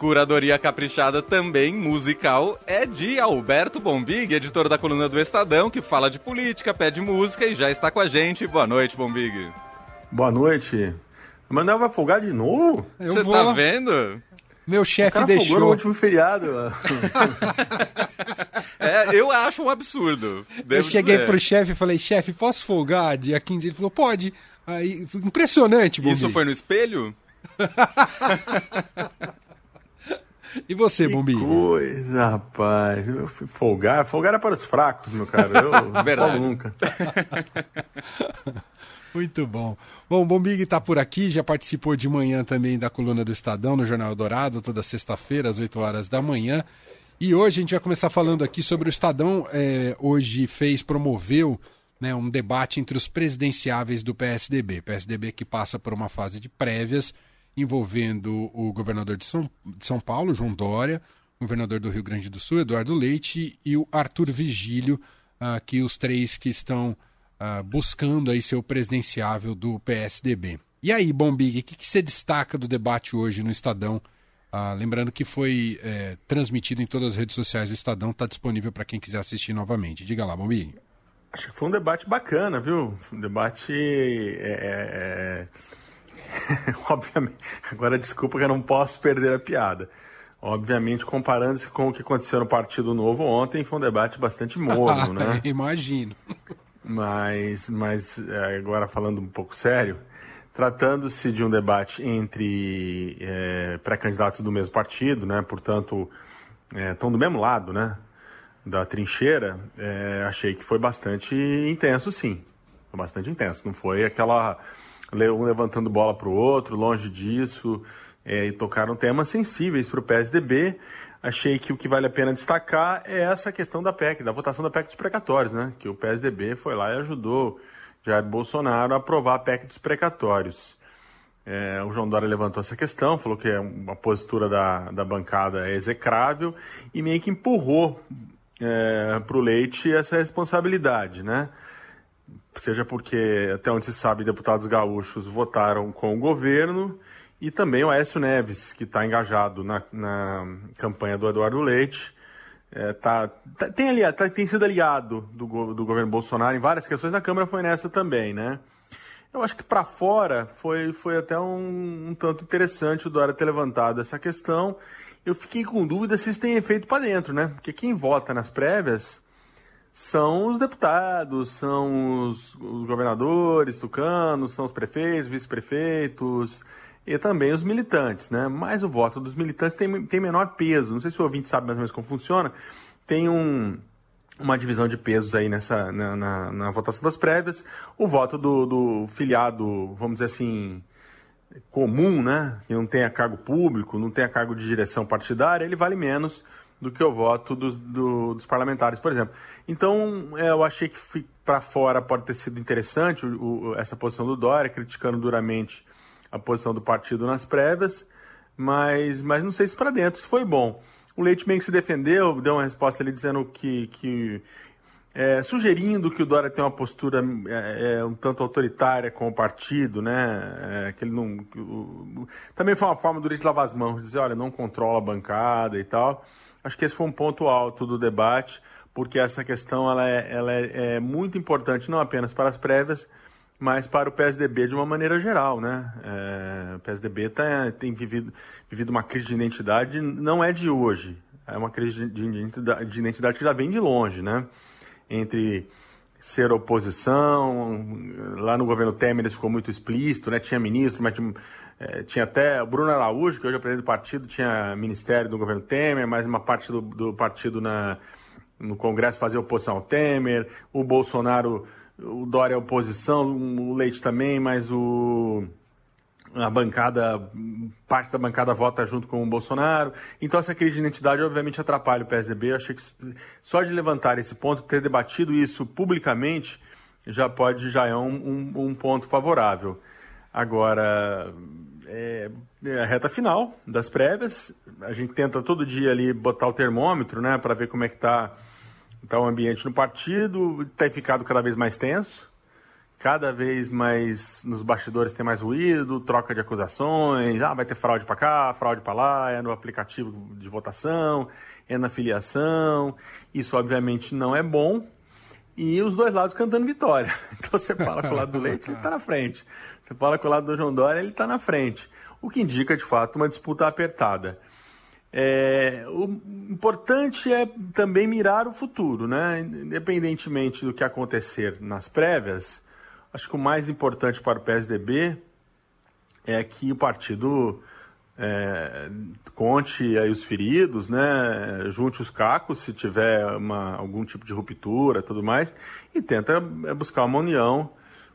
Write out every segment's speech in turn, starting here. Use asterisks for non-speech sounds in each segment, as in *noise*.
Curadoria caprichada também musical é de Alberto Bombig, editor da coluna do Estadão, que fala de política, pede música e já está com a gente. Boa noite, Bombig. Boa noite. O Manuel vai folgar de novo? Você vou... tá vendo? Meu chefe deixou. no último feriado. *laughs* é, eu acho um absurdo. Eu cheguei dizer. pro chefe e falei, chefe, posso folgar dia 15? Ele falou, pode. Aí, impressionante, Bombi. Isso foi no espelho? *laughs* E você, que Bombi? Coisa, rapaz. Eu fui folgar. Folgar é para os fracos, meu cara. Eu *laughs* Verdade. nunca. *laughs* Muito bom. Bom, o Bombig está por aqui, já participou de manhã também da coluna do Estadão no Jornal Dourado, toda sexta-feira, às 8 horas da manhã. E hoje a gente vai começar falando aqui sobre o Estadão. É, hoje fez, promoveu né, um debate entre os presidenciáveis do PSDB. PSDB que passa por uma fase de prévias envolvendo o governador de São, de São Paulo, João Dória, o governador do Rio Grande do Sul, Eduardo Leite, e o Arthur Vigílio, uh, que os três que estão uh, buscando aí ser o presidenciável do PSDB. E aí, Bombig, o que, que você destaca do debate hoje no Estadão? Uh, lembrando que foi é, transmitido em todas as redes sociais do Estadão, está disponível para quem quiser assistir novamente. Diga lá, Bombig. Acho que foi um debate bacana, viu? Um debate. É, é, *laughs* obviamente. Agora, desculpa que eu não posso perder a piada. Obviamente, comparando-se com o que aconteceu no Partido Novo ontem, foi um debate bastante morno, *laughs* né? Imagino. Mas, mas é, agora falando um pouco sério, tratando-se de um debate entre é, pré-candidatos do mesmo partido, né? Portanto, estão é, do mesmo lado, né? Da trincheira, é, achei que foi bastante intenso, sim. Foi bastante intenso. Não foi aquela um levantando bola para o outro, longe disso, é, e tocaram temas sensíveis para o PSDB achei que o que vale a pena destacar é essa questão da PEC, da votação da PEC dos precatórios, né? Que o PSDB foi lá e ajudou Jair Bolsonaro a aprovar a PEC dos precatórios. É, o João Dória levantou essa questão, falou que é uma postura da, da bancada é execrável e meio que empurrou é, para o Leite essa responsabilidade, né? Seja porque, até onde se sabe, deputados gaúchos votaram com o governo e também o Aécio Neves, que está engajado na, na, campanha do Eduardo Leite. É, tá, tá, tem, ali, tá, tem sido aliado do, do governo Bolsonaro em várias questões, na Câmara foi nessa também, né? Eu acho que para fora foi, foi até um, um, tanto interessante o Dória ter levantado essa questão. Eu fiquei com dúvida se isso tem efeito para dentro, né? Porque quem vota nas prévias são os deputados, são os, os governadores tucanos, são os prefeitos, vice-prefeitos, e também os militantes, né? Mas o voto dos militantes tem, tem menor peso. Não sei se o ouvinte sabe mais ou menos como funciona. Tem um, uma divisão de pesos aí nessa, na, na, na votação das prévias. O voto do, do, filiado, vamos dizer assim, comum, né? Que não tenha cargo público, não tenha cargo de direção partidária, ele vale menos do que o voto dos, do, dos parlamentares, por exemplo. Então, é, eu achei que para fora pode ter sido interessante o, o, essa posição do Dória, criticando duramente a posição do partido nas prévias, mas, mas não sei se para dentro, foi bom. O Leite meio que se defendeu, deu uma resposta ali dizendo que, que é, sugerindo que o Dória tem uma postura é, é, um tanto autoritária com o partido, né? É, que ele não, que o, também foi uma forma do Leite lavar as mãos, dizer, olha, não controla a bancada e tal. Acho que esse foi um ponto alto do debate, porque essa questão ela é, ela é, é muito importante não apenas para as prévias, mas para o PSDB de uma maneira geral, né? É, o PSDB tá, tem vivido, vivido uma crise de identidade, não é de hoje, é uma crise de identidade, de identidade que já vem de longe, né? Entre ser oposição, lá no governo Temer isso ficou muito explícito, né? Tinha ministro, mas é, tinha até o Bruno Araújo, que hoje é presidente do partido, tinha ministério do governo Temer, mas uma parte do, do partido na, no Congresso fazia oposição ao Temer, o Bolsonaro o Dória é oposição, o Leite também, mas o a bancada, parte da bancada vota junto com o Bolsonaro. Então essa crise de identidade obviamente atrapalha o PSDB. Eu achei que só de levantar esse ponto, ter debatido isso publicamente, já pode, já é um, um, um ponto favorável. Agora, é, é, a reta final das prévias, a gente tenta todo dia ali botar o termômetro, né, para ver como é que está então, o ambiente no partido tem ficado cada vez mais tenso. cada vez mais nos bastidores tem mais ruído, troca de acusações, ah, vai ter fraude para cá, fraude para lá, é no aplicativo de votação, é na filiação. Isso obviamente não é bom. E os dois lados cantando vitória. *laughs* Então você fala com o lado do Leite, ele está na frente. Você fala com o lado do João Dória, ele está na frente. O que indica, de fato, uma disputa apertada. É, o importante é também mirar o futuro, né? Independentemente do que acontecer nas prévias, acho que o mais importante para o PSDB é que o partido é, conte aí os feridos, né? Junte os cacos se tiver uma, algum tipo de ruptura, tudo mais, e tenta é, buscar uma união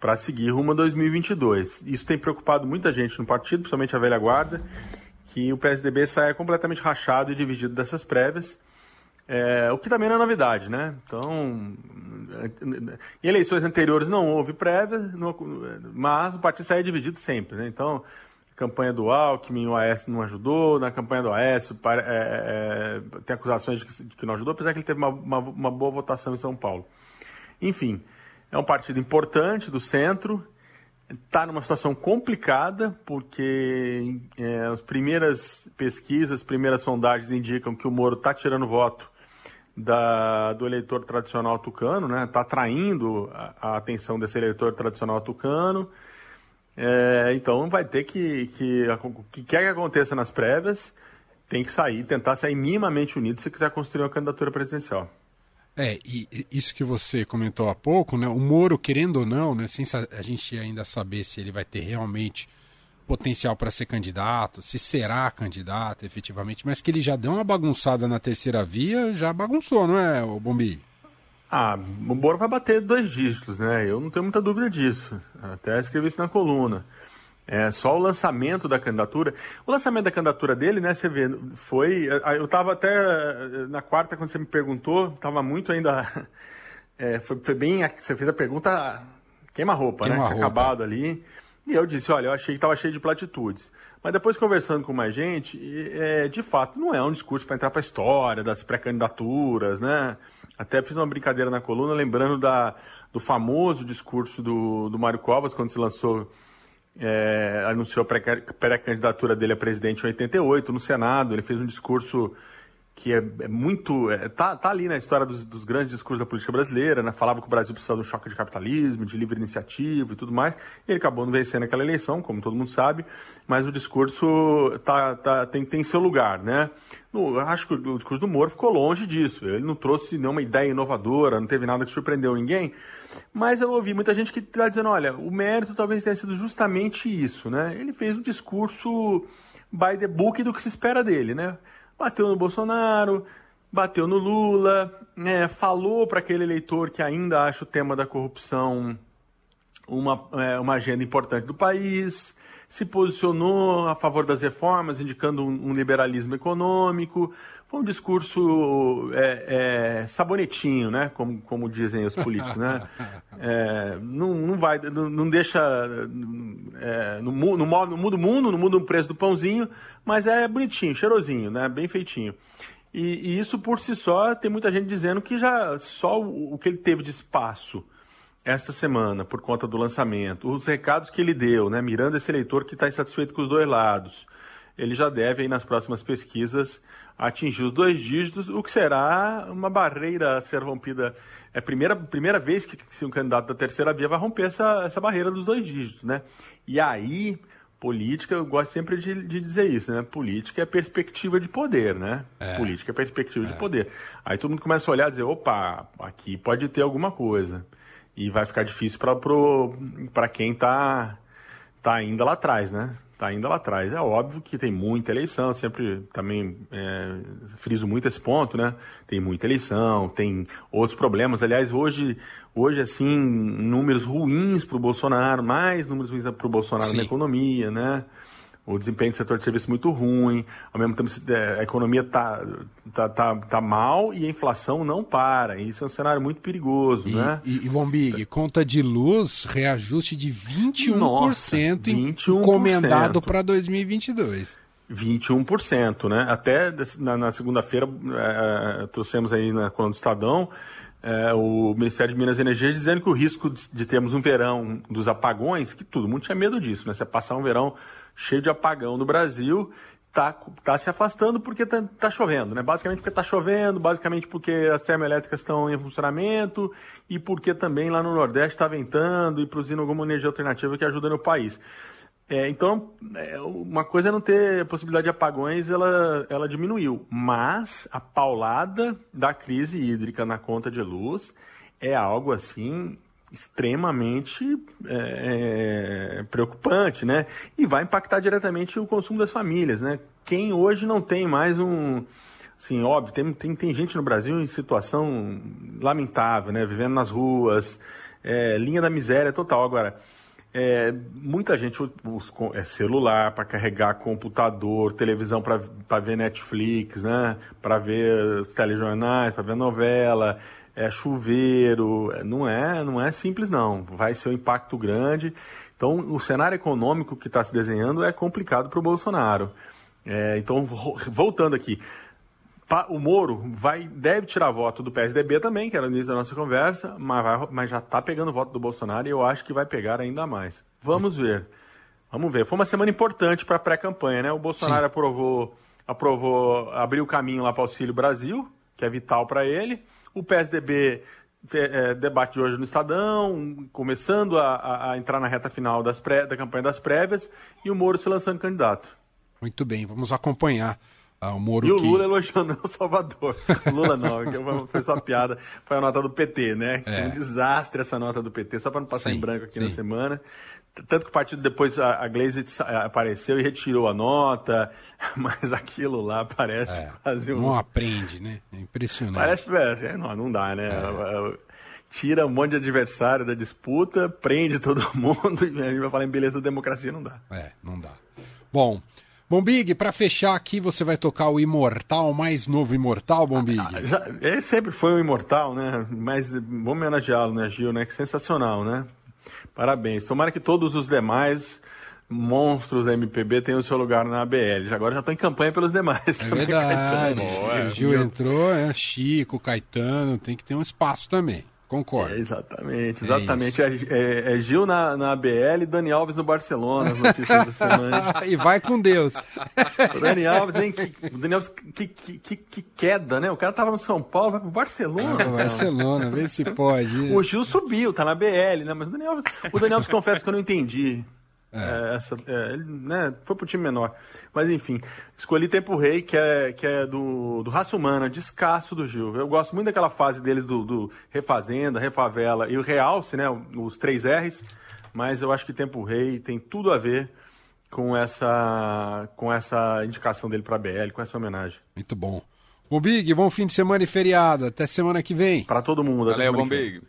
para seguir rumo a 2022. Isso tem preocupado muita gente no partido, principalmente a velha guarda que o PSDB saia completamente rachado e dividido dessas prévias, é, o que também não é novidade, né? Então, em eleições anteriores não houve prévias, mas o partido saía dividido sempre, né? Então, campanha do Alckmin, o Aécio não ajudou, na campanha do Aécio é, é, tem acusações de que, de que, não ajudou, apesar que ele teve uma, uma, uma boa votação em São Paulo. Enfim, é um partido importante do centro, está numa situação complicada, porque é, as primeiras pesquisas, as primeiras sondagens indicam que o Moro está tirando voto da, do eleitor tradicional tucano, né? Está atraindo a, a, atenção desse eleitor tradicional tucano. É, então vai ter que, que, o que quer que aconteça nas prévias, tem que sair, tentar sair minimamente unido se quiser construir uma candidatura presidencial. É, e isso que você comentou há pouco, né? O Moro, querendo ou não, né, sem a gente ainda saber se ele vai ter realmente potencial para ser candidato, se será candidato efetivamente, mas que ele já deu uma bagunçada na terceira via, já bagunçou, não é, o Bombi? Ah, o Moro vai bater dois dígitos, né? Eu não tenho muita dúvida disso. Até escrevi isso na coluna. É, só o lançamento da candidatura. O lançamento da candidatura dele, né, você vê, foi. Eu estava até na quarta, quando você me perguntou, estava muito ainda. É, *laughs* foi, foi, bem. Você fez a pergunta queima-roupa, queima né? Roupa. Acabado ali. E eu disse: olha, eu achei que estava cheio de platitudes. Mas depois conversando com mais gente, é, de fato, não é um discurso para entrar para a história das pré-candidaturas, né? Até fiz uma brincadeira na coluna, lembrando da, do famoso discurso do, do Mário Covas, quando se lançou é, anunciou a pré-candidatura dele a presidente em 88 no Senado. Ele fez um discurso que é, é muito. É, tá, tá ali na história dos, dos, grandes discursos da política brasileira, né? Falava que o Brasil precisava de um choque de capitalismo, de livre iniciativa e tudo mais. E ele acabou não vencendo aquela eleição, como todo mundo sabe, mas o discurso tá, tá, tem, tem seu lugar, né? No, acho que o discurso do Moro ficou longe disso. Ele não trouxe nenhuma ideia inovadora, não teve nada que surpreendeu ninguém. Mas eu ouvi muita gente que está dizendo, olha, o mérito talvez tenha sido justamente isso, né? Ele fez um discurso by the book do que se espera dele, né? Bateu no Bolsonaro, bateu no Lula, né? falou para aquele eleitor que ainda acha o tema da corrupção uma, é, uma agenda importante do país, se posicionou a favor das reformas, indicando um, um liberalismo econômico, foi um discurso é, é, sabonetinho, né? Como, como dizem os políticos, né? *laughs* É, não, não vai, não, não deixa, é, não, não, não muda o mundo, não muda o preço do pãozinho, mas é bonitinho, cheirosinho, né? Bem feitinho. E, e, isso por si só tem muita gente dizendo que já só o, o que ele teve de espaço esta semana por conta do lançamento, os recados que ele deu, né? Mirando esse eleitor que está insatisfeito com os dois lados, ele já deve aí nas próximas pesquisas atingir os dois dígitos, o que será uma barreira a ser rompida. É a primeira, primeira vez que, que um candidato da terceira via vai romper essa, essa barreira dos dois dígitos, né? E aí, política, eu gosto sempre de, de dizer isso, né? Política é perspectiva de poder, né? É. Política é perspectiva é. de poder. Aí todo mundo começa a olhar e dizer, opa, aqui pode ter alguma coisa. E vai ficar difícil para quem está tá ainda lá atrás, né? está ainda lá atrás. É óbvio que tem muita eleição, sempre também é, friso muito esse ponto, né? Tem muita eleição, tem outros problemas. Aliás, hoje, hoje assim, números ruins para o Bolsonaro, mais números ruins para o Bolsonaro Sim. na economia, né? O desempenho do setor de serviço muito ruim, ao mesmo tempo é, a economia está tá, tá, tá mal e a inflação não para. Isso é um cenário muito perigoso, e, né? E, e Bombig, conta de luz, reajuste de 21% Nossa, 21%. encomendado para 2022. 21%, né? Até na, na segunda-feira é, trouxemos aí na coluna do Estadão é, o Ministério de Minas e Energia dizendo que o risco de, de, termos um verão dos apagões, que todo mundo tinha medo disso, né? Você passar um verão cheio de apagão no Brasil, tá, tá se afastando porque tá, tá chovendo, né? Basicamente porque tá chovendo, basicamente porque as termoelétricas estão em funcionamento e porque também lá no Nordeste está ventando e produzindo alguma energia alternativa que ajuda no país. É, então, é, uma coisa é não ter possibilidade de apagões, ela, ela diminuiu. Mas a paulada da crise hídrica na conta de luz é algo assim extremamente é, é, preocupante, né? E vai impactar diretamente o consumo das famílias, né? Quem hoje não tem mais um, assim, óbvio, tem, tem, tem gente no Brasil em situação lamentável, né? Vivendo nas ruas, é, linha da miséria total. Agora, é, muita gente usa é, celular para carregar computador, televisão para ver Netflix, né? Para ver telejornais, para ver novela, é chuveiro, é, não é, não é simples não. Vai ser um impacto grande. Então, o cenário econômico que está se desenhando é complicado para o Bolsonaro. É, então, voltando aqui, o Moro vai, deve tirar voto do PSDB também, que era o início da nossa conversa, mas, vai, mas já está pegando voto do Bolsonaro e eu acho que vai pegar ainda mais. Vamos ver. Vamos ver. Foi uma semana importante para a pré-campanha, né? O Bolsonaro aprovou, aprovou, abriu o caminho lá para o Auxílio Brasil, que é vital para ele. O PSDB é, debate de hoje no Estadão, começando a, a, entrar na reta final pré, da campanha das prévias, e o Moro se lançando candidato. Muito bem, vamos acompanhar ah, o Moro e o Lula que... elogiando o Salvador. *laughs* Lula não, que foi só piada. Foi a nota do PT, né? É. Um desastre essa nota do PT, só para não passar sim, em branco aqui sim. na semana. Tanto que o partido depois, a, a Glaze apareceu e retirou a nota, *laughs* mas aquilo lá parece é, quase um... Não aprende, né? É impressionante. Parece, é, não, não dá, né? É. Tira um monte de adversário da disputa, prende todo *laughs* mundo e a gente vai falar em beleza da democracia, não dá. É, não dá. Bom, Bombig, para fechar aqui, você vai tocar o Imortal, mais novo Imortal, Bombig? Ah, ele sempre foi o Imortal, né? Mas vamos homenageá-lo, né, Gil, né? Que sensacional, né? Parabéns. Tomara que todos os demais monstros da MPB tenham o seu lugar na ABL. Agora já estou em campanha pelos demais. É verdade. *laughs* o Gil entrou, é Chico, Caetano, tem que ter um espaço também. Concordo. É, exatamente, exatamente. É, é, é, Gil na, na ABL e Dani Alves no Barcelona, as notícias da semana. *laughs* e vai com Deus. o Dani Alves, hein? Que, Dani Alves, que, que, que, queda, né? O cara tava no São Paulo, vai pro Barcelona. Ah, Barcelona, vê se pode. O Gil subiu, tá na BL, né? Mas o Dani Alves, o Dani Alves confessa que eu não entendi. É. É, essa, é, ele né, foi pro time menor. Mas enfim, escolhi Tempo Rei, que é, que é do, do Raça Humana, descasso do Gil. Eu gosto muito daquela fase dele do, do Refazenda, Refavela e o Realce, né? Os três R's. Mas eu acho que Tempo Rei tem tudo a ver com essa, com essa indicação dele para BL, com essa homenagem. Muito bom. Bom Big, bom fim de semana e feriado. Até semana que vem. Para todo mundo. Valeu, Bom Big.